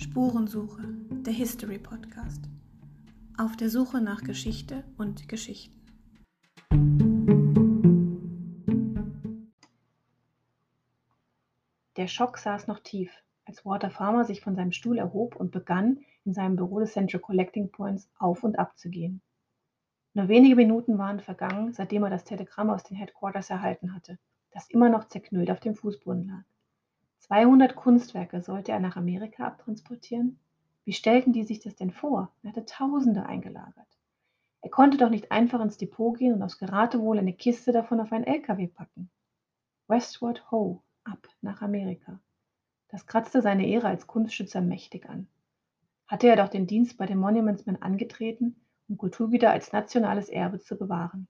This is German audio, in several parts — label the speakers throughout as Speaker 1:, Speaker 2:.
Speaker 1: Spurensuche, der History Podcast. Auf der Suche nach Geschichte und Geschichten.
Speaker 2: Der Schock saß noch tief, als Walter Farmer sich von seinem Stuhl erhob und begann, in seinem Büro des Central Collecting Points auf und ab zu gehen. Nur wenige Minuten waren vergangen, seitdem er das Telegramm aus den Headquarters erhalten hatte, das immer noch zerknüllt auf dem Fußboden lag. 200 Kunstwerke sollte er nach Amerika abtransportieren? Wie stellten die sich das denn vor? Er hatte Tausende eingelagert. Er konnte doch nicht einfach ins Depot gehen und aus Geratewohl eine Kiste davon auf einen LKW packen. Westward Ho, ab nach Amerika. Das kratzte seine Ehre als Kunstschützer mächtig an. Hatte er doch den Dienst bei den Monumentsmen angetreten, um Kulturgüter als nationales Erbe zu bewahren.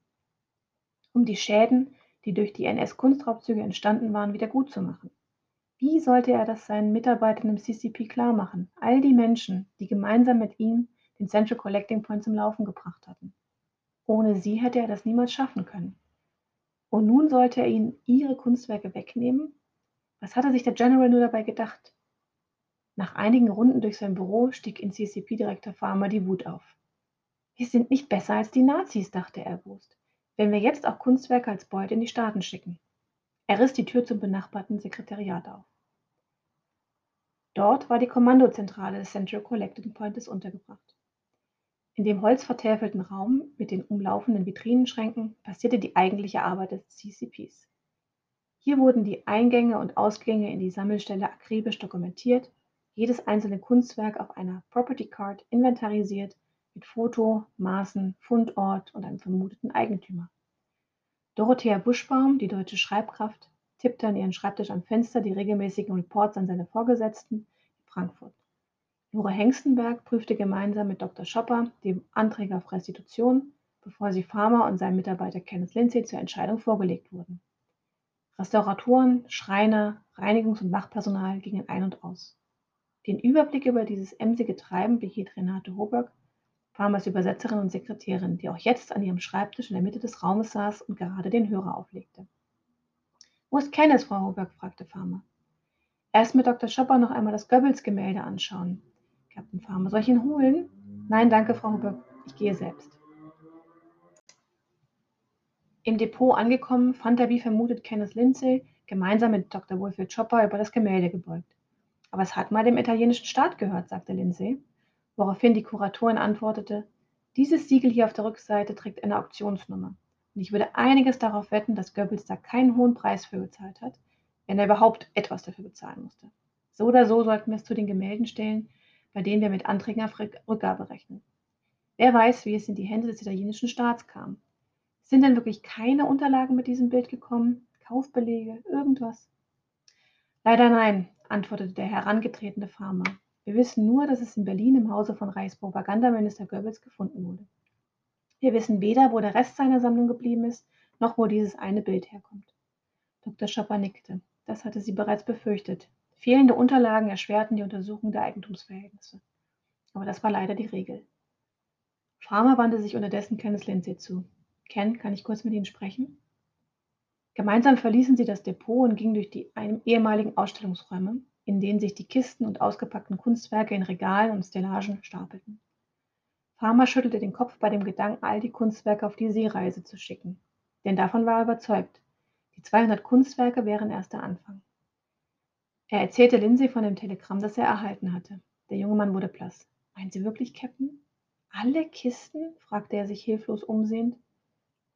Speaker 2: Um die Schäden, die durch die NS-Kunstraubzüge entstanden waren, wieder gut zu machen. Wie sollte er das seinen Mitarbeitern im CCP klarmachen, all die Menschen, die gemeinsam mit ihm den Central Collecting Point zum Laufen gebracht hatten? Ohne sie hätte er das niemals schaffen können. Und nun sollte er ihnen ihre Kunstwerke wegnehmen? Was hatte sich der General nur dabei gedacht? Nach einigen Runden durch sein Büro stieg in CCP-Direktor Farmer die Wut auf. Wir sind nicht besser als die Nazis, dachte er erbost, wenn wir jetzt auch Kunstwerke als Beute in die Staaten schicken. Er riss die Tür zum benachbarten Sekretariat auf. Dort war die Kommandozentrale des Central Collecting Points untergebracht. In dem holzvertäfelten Raum mit den umlaufenden Vitrinenschränken passierte die eigentliche Arbeit des CCPs. Hier wurden die Eingänge und Ausgänge in die Sammelstelle akribisch dokumentiert, jedes einzelne Kunstwerk auf einer Property Card inventarisiert mit Foto, Maßen, Fundort und einem vermuteten Eigentümer. Dorothea Buschbaum, die deutsche Schreibkraft, tippte an ihren Schreibtisch am Fenster die regelmäßigen Reports an seine Vorgesetzten in Frankfurt. Nora Hengstenberg prüfte gemeinsam mit Dr. Schopper die Anträge auf Restitution, bevor sie Farmer und seinem Mitarbeiter Kenneth Lindsay zur Entscheidung vorgelegt wurden. Restauratoren, Schreiner, Reinigungs- und Wachpersonal gingen ein und aus. Den Überblick über dieses emsige Treiben behielt Renate Hoberg, Farmers Übersetzerin und Sekretärin, die auch jetzt an ihrem Schreibtisch in der Mitte des Raumes saß und gerade den Hörer auflegte. Wo ist Kenneth, Frau Hoberg? fragte Farmer. Erst mit Dr. Schopper noch einmal das Goebbels-Gemälde anschauen. Captain Farmer, soll ich ihn holen? Nein, danke, Frau Hoberg, ich gehe selbst. Im Depot angekommen, fand er wie vermutet Kenneth Lindsay gemeinsam mit Dr. Wilfrid Chopper über das Gemälde gebeugt. Aber es hat mal dem italienischen Staat gehört, sagte Lindsay woraufhin die Kuratorin antwortete, dieses Siegel hier auf der Rückseite trägt eine Auktionsnummer. Und ich würde einiges darauf wetten, dass Goebbels da keinen hohen Preis für gezahlt hat, wenn er überhaupt etwas dafür bezahlen musste. So oder so sollten wir es zu den Gemälden stellen, bei denen wir mit Anträgen auf Rückgabe rechnen. Wer weiß, wie es in die Hände des italienischen Staats kam. Sind denn wirklich keine Unterlagen mit diesem Bild gekommen? Kaufbelege, irgendwas? Leider nein, antwortete der herangetretene Farmer. Wir wissen nur, dass es in Berlin im Hause von Reichspropagandaminister Goebbels gefunden wurde. Wir wissen weder, wo der Rest seiner Sammlung geblieben ist, noch wo dieses eine Bild herkommt. Dr. Schopper nickte. Das hatte sie bereits befürchtet. Fehlende Unterlagen erschwerten die Untersuchung der Eigentumsverhältnisse. Aber das war leider die Regel. Farmer wandte sich unterdessen Kenneth Lindsay zu. Ken, kann ich kurz mit Ihnen sprechen? Gemeinsam verließen sie das Depot und gingen durch die ehemaligen Ausstellungsräume, in denen sich die Kisten und ausgepackten Kunstwerke in Regalen und Stellagen stapelten. Farmer schüttelte den Kopf bei dem Gedanken, all die Kunstwerke auf die Seereise zu schicken. Denn davon war er überzeugt. Die 200 Kunstwerke wären erst der Anfang. Er erzählte Lindsay von dem Telegramm, das er erhalten hatte. Der junge Mann wurde blass. Meinen Sie wirklich, Captain? Alle Kisten? fragte er sich hilflos umsehend.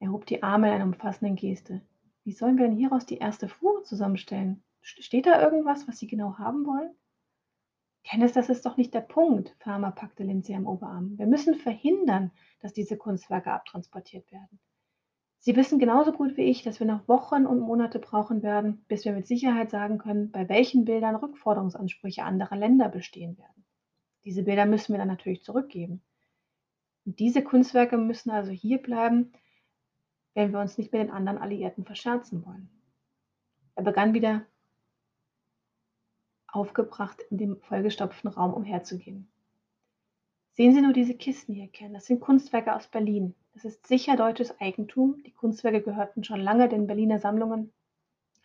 Speaker 2: Er hob die Arme in einer umfassenden Geste. Wie sollen wir denn hieraus die erste Fuhre zusammenstellen? Steht da irgendwas, was Sie genau haben wollen? Kenneth, das ist doch nicht der Punkt. Farmer packte Lindsay am Oberarm. Wir müssen verhindern, dass diese Kunstwerke abtransportiert werden. Sie wissen genauso gut wie ich, dass wir noch Wochen und Monate brauchen werden, bis wir mit Sicherheit sagen können, bei welchen Bildern Rückforderungsansprüche anderer Länder bestehen werden. Diese Bilder müssen wir dann natürlich zurückgeben. Und diese Kunstwerke müssen also hier bleiben, wenn wir uns nicht mit den anderen Alliierten verscherzen wollen. Er begann wieder aufgebracht, in dem vollgestopften Raum umherzugehen. Sehen Sie nur diese Kisten hier, Ken. Das sind Kunstwerke aus Berlin. Das ist sicher deutsches Eigentum. Die Kunstwerke gehörten schon lange den Berliner Sammlungen,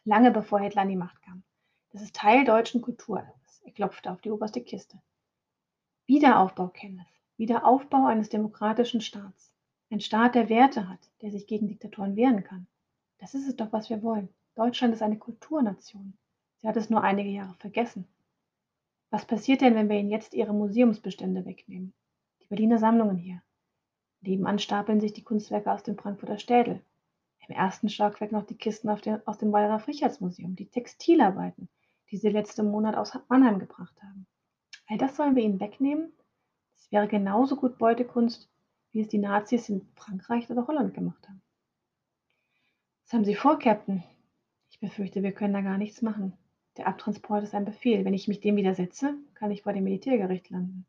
Speaker 2: lange bevor Hitler an die Macht kam. Das ist Teil deutschen Kulturerbes. Er klopfte auf die oberste Kiste. Wiederaufbau, Kenneth. Wiederaufbau eines demokratischen Staats. Ein Staat, der Werte hat, der sich gegen Diktatoren wehren kann. Das ist es doch, was wir wollen. Deutschland ist eine Kulturnation. Sie hat es nur einige Jahre vergessen. Was passiert denn, wenn wir Ihnen jetzt Ihre Museumsbestände wegnehmen? Die Berliner Sammlungen hier. Nebenan stapeln sich die Kunstwerke aus dem Frankfurter Städel. Im ersten Stockwerk noch die Kisten den, aus dem Wallraf Richards Museum, die Textilarbeiten, die Sie letzten Monat aus Mannheim gebracht haben. All das sollen wir Ihnen wegnehmen? Das wäre genauso gut Beutekunst, wie es die Nazis in Frankreich oder Holland gemacht haben. Was haben Sie vor, Captain? Ich befürchte, wir können da gar nichts machen. Der Abtransport ist ein Befehl. Wenn ich mich dem widersetze, kann ich vor dem Militärgericht landen.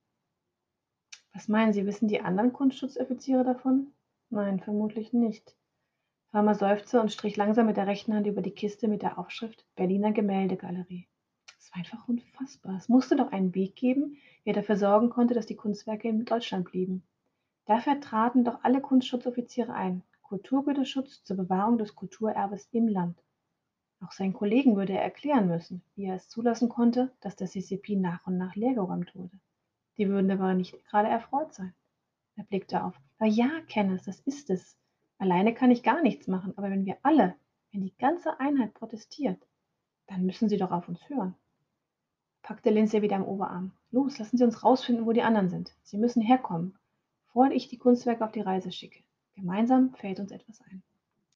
Speaker 2: Was meinen Sie, wissen die anderen Kunstschutzoffiziere davon? Nein, vermutlich nicht. Farmer seufzte und strich langsam mit der rechten Hand über die Kiste mit der Aufschrift Berliner Gemäldegalerie. Es war einfach unfassbar. Es musste doch einen Weg geben, wie er dafür sorgen konnte, dass die Kunstwerke in Deutschland blieben. Dafür traten doch alle Kunstschutzoffiziere ein. Kulturgüterschutz zur Bewahrung des Kulturerbes im Land. Auch seinen Kollegen würde er erklären müssen, wie er es zulassen konnte, dass das CCP nach und nach leergeräumt wurde. Die würden aber nicht gerade erfreut sein. Er blickte auf. Aber ja, Kenneth, das ist es. Alleine kann ich gar nichts machen, aber wenn wir alle, wenn die ganze Einheit protestiert, dann müssen sie doch auf uns hören. packte Lindsay wieder am Oberarm. Los, lassen Sie uns rausfinden, wo die anderen sind. Sie müssen herkommen, bevor ich die Kunstwerke auf die Reise schicke. Gemeinsam fällt uns etwas ein.